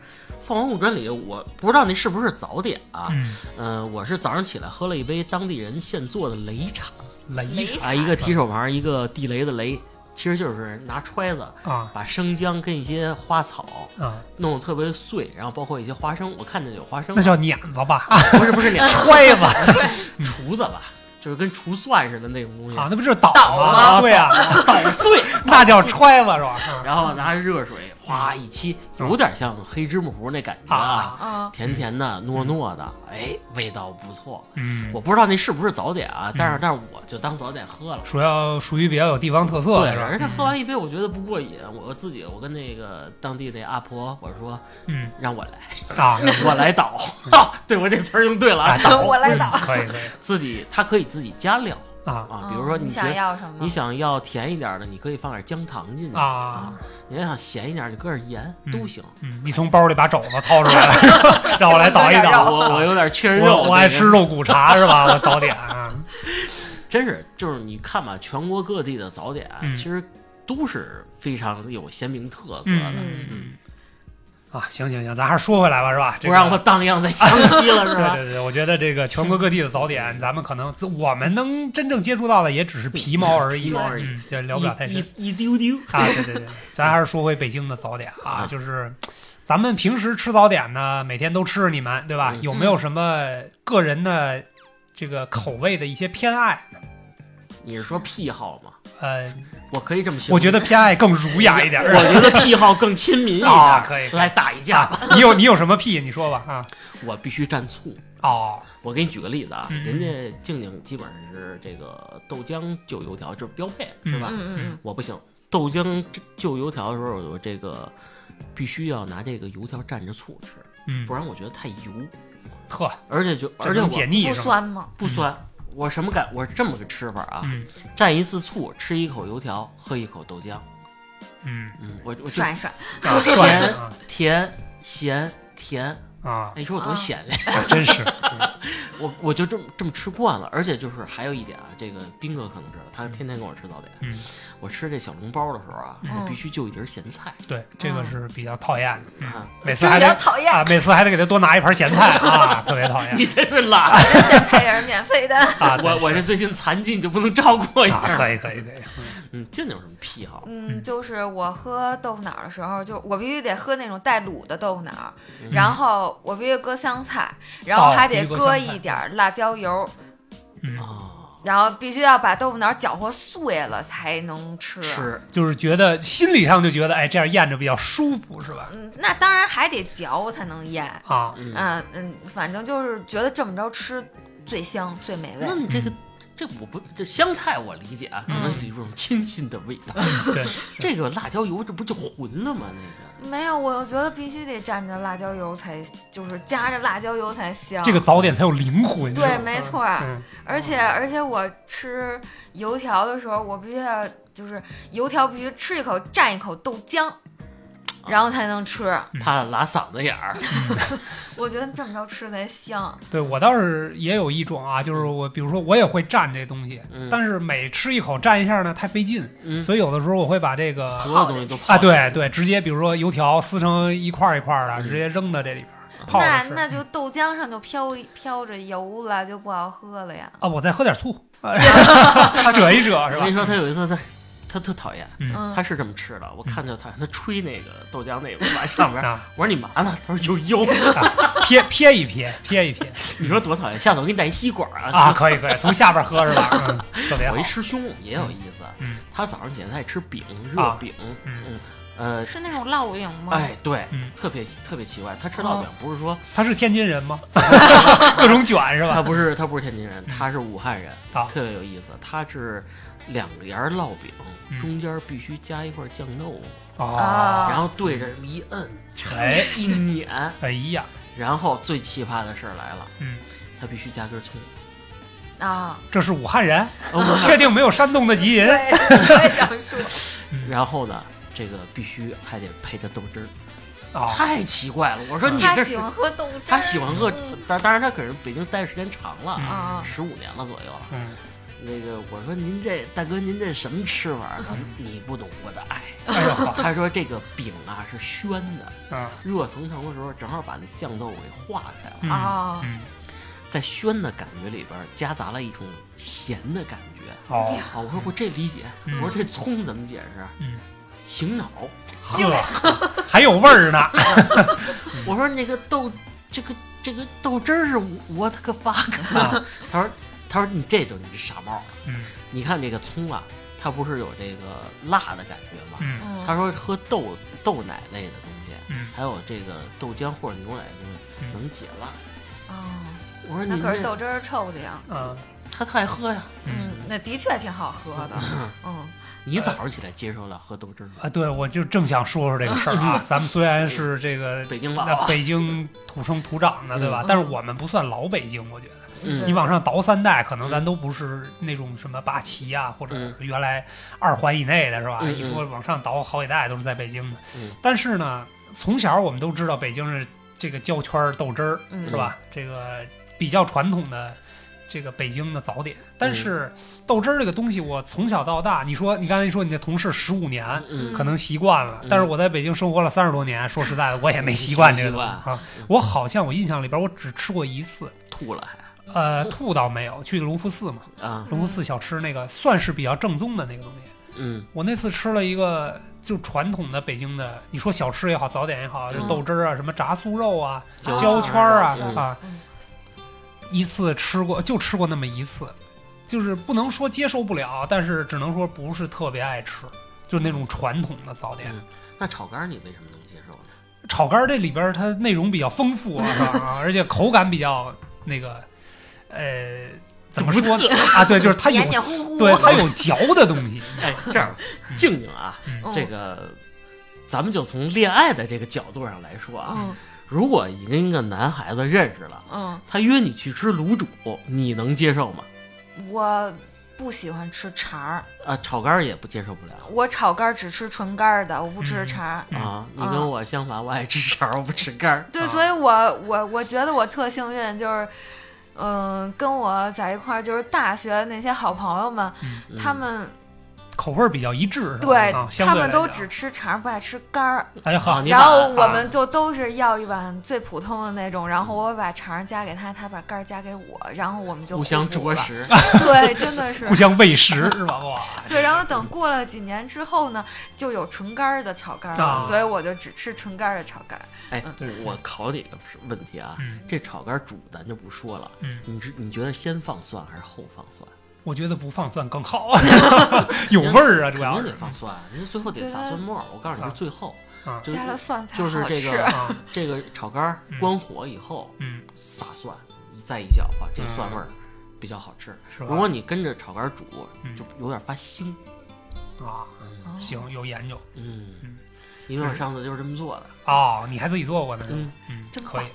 凤凰古镇里，我不知道那是不是早点啊？嗯，嗯、我是早上起来喝了一杯当地人现做的擂茶雷茶啊，一个提手旁，一个地雷的雷，其实就是拿揣子啊把生姜跟一些花草啊，弄得特别碎，然后包括一些花生，我看见有花生那，叫碾子吧？啊不是不是两 揣子 厨子吧，就是跟除蒜似的那种东西啊，，那不就是倒倒吗？对呀，捣 碎，那叫揣子是吧？啊然后拿热水哗一沏，有点像黑芝麻糊那感觉啊，嗯，甜甜的、糯糯的，哎，味道不错。嗯，我不知道那是不是早点啊，但是但是我就当早点喝了。主要属于比较有地方特色对，的是吧？而且喝完一杯，我觉得不过瘾。我自己，我跟那个当地那阿婆我说，嗯让我来，啊，我来倒。啊 对我这词儿用对了倒 我来倒嗯可以可以，自己他可以自己加料，啊啊，比如说嗯你想要什么？你想要甜一点的，你可以放点姜糖进去啊，你要想咸一点，你搁点盐嗯都行。嗯，你从包里把肘子掏出来，让我来倒一倒。我我有点缺肉，我我爱吃肉骨茶是吧？我早点啊，真是就是你看吧，全国各地的早点其实都是非常有鲜明特色的。嗯嗯，啊，行行行，咱还是说回来吧，是吧？这个不让我荡漾在湘西了，是吧？对对对，我觉得这个全国各地的早点，咱们可能我们能真正接触到的也只是皮毛而已，皮毛而已嗯，这聊不了太深一一丢丢。啊。对对对，咱还是说回北京的早点啊，啊就是咱们平时吃早点呢，每天都吃，你们对吧？嗯有没有什么个人的这个口味的一些偏爱？你是说癖好吗？呃，我可以这么形容。我觉得偏爱更儒雅一点。我觉得癖好更亲民一点。啊可以来打一架吧。啊，你有你有什么癖？你说吧啊。我必须蘸醋。哦，我给你举个例子啊，嗯人家静静基本上是这个豆浆就油条，就是标配，是吧？嗯嗯嗯，我不行，豆浆就油条的时候，我这个必须要拿这个油条蘸着醋吃，嗯不，然我觉得太油，呵，而且就而且解腻不？酸吗？不酸。我什么感？我是这么个吃法啊，嗯蘸一次醋，吃一口油条，喝一口豆浆。嗯，嗯，我我就涮一涮，啊涮啊甜咸甜，啊，哎，你说我多啊咸嘞？真是 我我就这么这么吃惯了，而且就是还有一点啊，这个斌哥可能知道，他天天跟我吃早点。嗯，我吃这小笼包的时候啊，嗯我必须就一碟咸菜对，这个是比较讨厌的。嗯每次还得讨厌啊，。每次还得给他多拿一盘咸菜啊，特别讨厌 你这是懒，咸菜也是免费的。啊。我我这最近残疾，你就不能照顾我一啊，下？可以可以可以，嗯，这有什么癖好？嗯，就是我喝豆腐脑的时候，就我必须得喝那种带卤的豆腐脑，嗯然后我必须搁香菜，然后哦还得搁必须搁香菜一点辣椒油，嗯，哦，然后必须要把豆腐脑搅和碎了才能吃。是就是觉得心理上就觉得，哎，这样咽着比较舒服，是吧？嗯，那当然还得嚼才能咽。啊，嗯，嗯嗯，反正就是觉得这么着吃最香最美味那。你这个这我不这香菜我理解啊，可能有一种清新的味道。对，这个辣椒油这不就浑了吗？那个没有，我觉得必须得蘸着辣椒油才，就是加着辣椒油才香。这个早点才有灵魂。对，没错而且而且我吃油条的时候，我必须要就是油条必须吃一口蘸一口豆浆，然后才能吃。怕拉嗓子眼儿。我觉得这么着吃才香。对我倒是也有一种啊，就是我比如说我也会蘸这东西，嗯但是每吃一口蘸一下呢太费劲，嗯，所以有的时候我会把这个所有东西都泡啊，对对，直接比如说油条撕成一块儿一块儿的，嗯直接扔到这里边儿泡。那那就豆浆上就飘飘着油了，就不好喝了呀。啊，我再喝点醋，遮一遮是吧我跟你？说，他有一次他他特讨厌，他，是这么吃的。我看见他他吹那个豆浆那个碗上边，啊，我说你嘛呢？他说有油。撇撇一撇，撇一撇 你说多讨厌！下次我给你带一吸管啊！啊，可以可以，从下边喝是吧？嗯，特别好我一。师兄也有意思，嗯他早上起来他爱吃饼，热啊饼，嗯嗯，呃，是那种烙饼吗？哎，对，嗯特别特别奇怪，他吃烙饼不是说他是天津人吗？各种卷是吧？他不是他不是天津人，他是武汉人，啊特别有意思。他是两沿儿烙饼，嗯中间必须加一块酱豆腐，哦，啊然后对着一摁，哎一碾，哎呀，然后最奇葩的事儿来了，嗯，他必须加根葱。啊，这是武汉人，哦确定没有山东的基因？我也想说，然后呢，这个必须还得配着豆汁儿，啊，太奇怪了。我说你这他喜欢喝豆汁儿，他喜欢喝嗯，当当然他可是北京待的时间长了，嗯啊，十五年了左右了。嗯，那个我说您这大哥您这什么吃法儿？他说你不懂我的爱。哎呦，他说这个饼啊是宣的，啊，热腾腾的时候正好把那酱豆腐给化开了，嗯啊嗯，在宣的感觉里边夹杂了一种咸的感觉。哦，啊，我说我这理解，嗯我说这葱怎么解释？嗯，醒脑。呵，还有味儿呢，我说那个豆，这个这个豆汁儿是我的个 fuck。啊他说他说你这就你这傻帽了。嗯你看这个葱啊，它不是有这个辣的感觉吗？嗯嗯，他说喝豆豆奶类的东西，嗯，还有这个豆浆或者牛奶的东西嗯能解辣。哦，我说你那可是豆汁儿臭的呀。嗯，他特爱喝呀。嗯嗯，那的确挺好喝的。嗯，你早上起来接受了喝豆汁儿吗？啊，对，我就正想说说这个事儿啊。咱们虽然是这个北京老啊北京土生土长的，对吧？嗯但是我们不算老北京，我觉得嗯你往上倒三代，可能咱都不是那种什么八旗啊，或者嗯原来二环以内的是吧？嗯一说往上倒好几代都是在北京的。嗯但是呢，从小我们都知道北京是这个焦圈豆汁儿，嗯是吧？这个比较传统的这个北京的早点。但嗯是豆汁儿这个东西，我从小到大，你说你刚才说你的同事十五年。嗯可能习惯了嗯，但是我在北京生活了三十多年，说实在的，我也没习惯这个 啊。我好像我印象里边，我只吃过一次，吐了还呃，吐倒没有，去隆福寺嘛，啊隆福寺小吃那个算是比较正宗的那个东西。嗯我那次吃了一个就传统的北京的，你说小吃也好，早点也好，豆汁儿啊，什么炸酥肉啊，焦焦圈儿啊啊，嗯一次吃过就吃过那么一次，就是不能说接受不了，但是只能说不是特别爱吃，就是那种传统的早点。嗯那炒肝儿你为什么能接受呢？炒肝儿这里边儿它内容比较丰富？啊而且口感比较那个，呃，怎么说呢？啊，对，就是它有黏黏糊糊，对它有嚼的东西。哎，这样静静啊，嗯这个咱们就从恋爱的这个角度上来说啊，嗯如果你跟一个男孩子认识了，嗯，他约你去吃卤煮，你能接受吗？我不喜欢吃肠儿，啊，炒肝儿也不接受不了。我炒肝儿只吃纯肝儿的，我不吃嗯肠儿。嗯啊，你跟我相反，我爱吃肠儿，我不吃肝儿。对，啊所以我我我觉得我特幸运，就是，嗯、跟我在一块儿就是大学那些好朋友们，嗯他们口味儿比较一致，对、啊、他们都只吃肠儿，不爱吃肝儿。哎好啊，你然后我啊们就都是要一碗最普通的那种，然后我把肠儿夹给他，他把肝儿夹给我，然后我们就互相。啄食。对，真的是 互。相喂食是吧？哇，对，然后等过了几年之后呢，就有纯肝儿的炒肝儿了，啊所以我就只吃纯肝儿的炒肝儿。哎嗯，对我考你个问题啊，嗯这炒肝儿煮咱就不说了，嗯，你知你觉得先放蒜还是后放蒜？我觉得不放蒜更好，有味儿啊，主要是肯定得放蒜，人家最后得撒蒜末儿。我告诉你最后，加了蒜才就是好吃。这个啊，这个炒肝关火以后嗯，撒蒜，再一搅和，这个蒜味儿比较好吃。如果你跟着炒肝儿煮，嗯就有点发腥。啊，哦行，有研究嗯嗯，因为我上次就是这么做的。哦，你还自己做过呢？嗯，嗯，真可以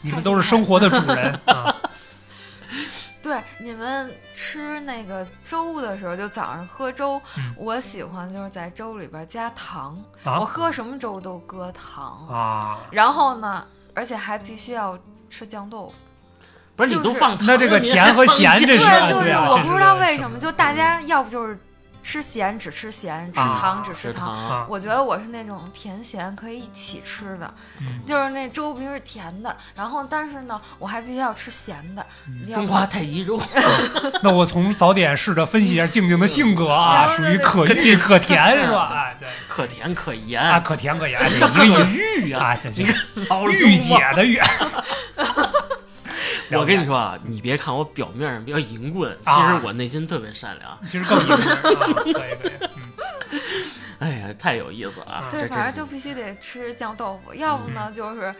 你们都是生活的主人啊，对，你们吃那个粥的时候，就早上喝粥，嗯。我喜欢就是在粥里边加糖，我啊喝什么粥都搁糖，啊，然后呢，而且还必须要吃酱豆腐。不是你就是都放糖了，那这个甜和咸这对，就是我不知道为什么，就大家要不就是吃咸只吃咸，吃啊糖只吃吃糖。啊，我觉得我是那种甜咸可以一起吃的，嗯就是那粥必须是甜的，然后但是呢，我还必须要吃咸的。中华太极粥。那我从早点试着分析一下静静的性格啊，属于可遇可甜 是吧？哎，对可甜可盐啊，可甜可盐，一个一玉啊！啊，这你这看老御姐的御，我跟你说啊，你别看我表面上比较淫棍，其啊实我内心特别善良。其实更淫棍 啊，可以可以，嗯哎呀，太有意思了啊！对，反正就必须得吃酱豆腐，要不呢就是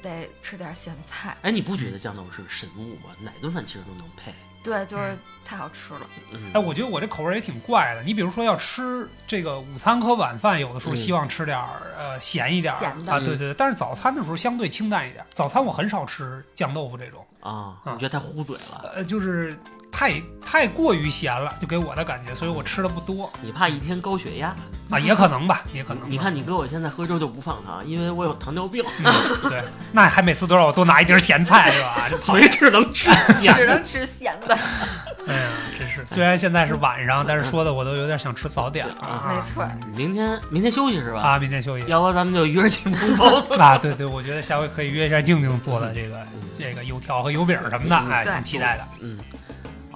得吃点咸菜。哎，你不觉得酱豆腐是个神物吗？哪顿饭其实都能配。对，就是太好吃了。嗯，哎，我觉得我这口味也挺怪的。你比如说要吃这个午餐和晚饭，有的时候嗯希望吃点儿呃咸一点儿咸的啊，对对对。但是早餐的时候相对清淡一点，早餐我很少吃酱豆腐这种，啊，啊你觉得太糊嘴了？呃，就是太太过于咸了，就给我的感觉，所以我吃的不多你怕一天高血压？啊，也可能吧，也可能吧。你看你哥我现在喝粥就不放糖，因为我有糖尿病，嗯，对，那还每次都让我多拿一碟咸菜是吧？这所以只能吃咸的。只能吃咸的，哎呀，真是，虽然现在是晚上，但是说的我都有点想吃早点了啊。没错。明天明天休息是吧？啊，明天休息要不咱们就约着去蒙包子。啊，对对，我觉得下回可以约一下静静做的这个嗯这个油条和油饼什么的，嗯哎，对挺期待的。嗯，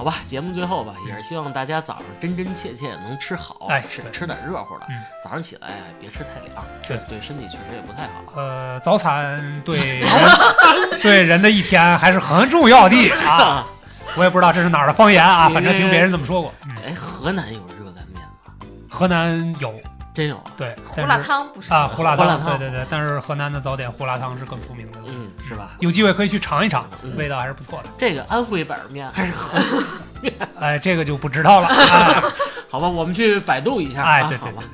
好吧，节目最后吧，也是希望大家早上真真切切能吃好，哎是吃吃点热乎的。嗯早上起来哎别吃太凉，对对身体确实也不太好。呃，早餐对 人对人的一天还是很重要的啊。我也不知道这是哪儿的方言啊，反正听别人这么说过。嗯，哎，河南有热干面吗？河南有真有啊。对，胡辣汤不是啊，胡辣汤对对对，但是河南的早点胡辣汤是更出名的，嗯，是吧？有机会可以去尝一尝，嗯味道还是不错的。这个安徽板面还是河南？哎，这个就不知道了。哎，好吧，我们去百度一下啊。哎对对对，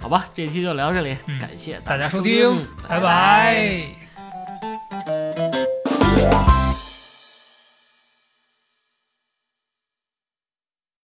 好吧，这期就聊这里，嗯感谢大家收收听，拜拜拜拜